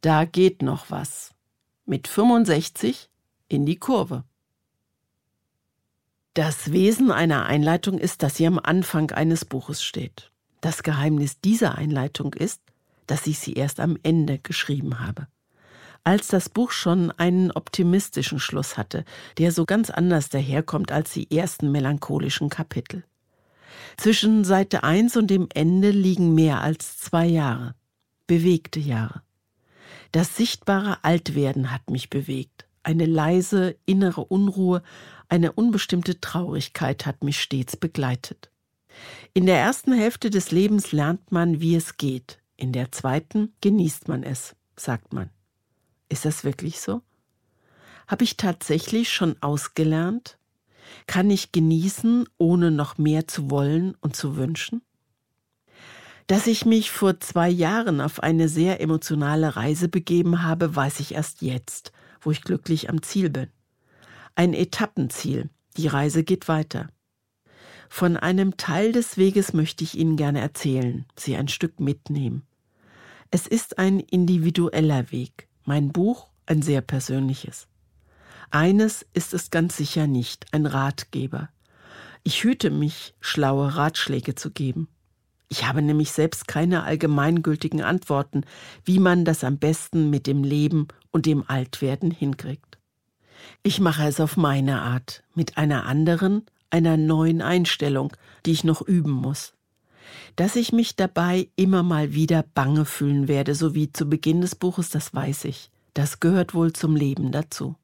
Da geht noch was. Mit 65 in die Kurve. Das Wesen einer Einleitung ist, dass sie am Anfang eines Buches steht. Das Geheimnis dieser Einleitung ist, dass ich sie erst am Ende geschrieben habe. Als das Buch schon einen optimistischen Schluss hatte, der so ganz anders daherkommt als die ersten melancholischen Kapitel. Zwischen Seite 1 und dem Ende liegen mehr als zwei Jahre, bewegte Jahre. Das sichtbare Altwerden hat mich bewegt. Eine leise innere Unruhe, eine unbestimmte Traurigkeit hat mich stets begleitet. In der ersten Hälfte des Lebens lernt man, wie es geht. In der zweiten genießt man es, sagt man. Ist das wirklich so? Habe ich tatsächlich schon ausgelernt? Kann ich genießen, ohne noch mehr zu wollen und zu wünschen? Dass ich mich vor zwei Jahren auf eine sehr emotionale Reise begeben habe, weiß ich erst jetzt, wo ich glücklich am Ziel bin. Ein Etappenziel. Die Reise geht weiter. Von einem Teil des Weges möchte ich Ihnen gerne erzählen, Sie ein Stück mitnehmen. Es ist ein individueller Weg, mein Buch ein sehr persönliches. Eines ist es ganz sicher nicht, ein Ratgeber. Ich hüte mich, schlaue Ratschläge zu geben. Ich habe nämlich selbst keine allgemeingültigen Antworten, wie man das am besten mit dem Leben und dem Altwerden hinkriegt. Ich mache es auf meine Art, mit einer anderen, einer neuen Einstellung, die ich noch üben muss. Dass ich mich dabei immer mal wieder bange fühlen werde, so wie zu Beginn des Buches, das weiß ich. Das gehört wohl zum Leben dazu.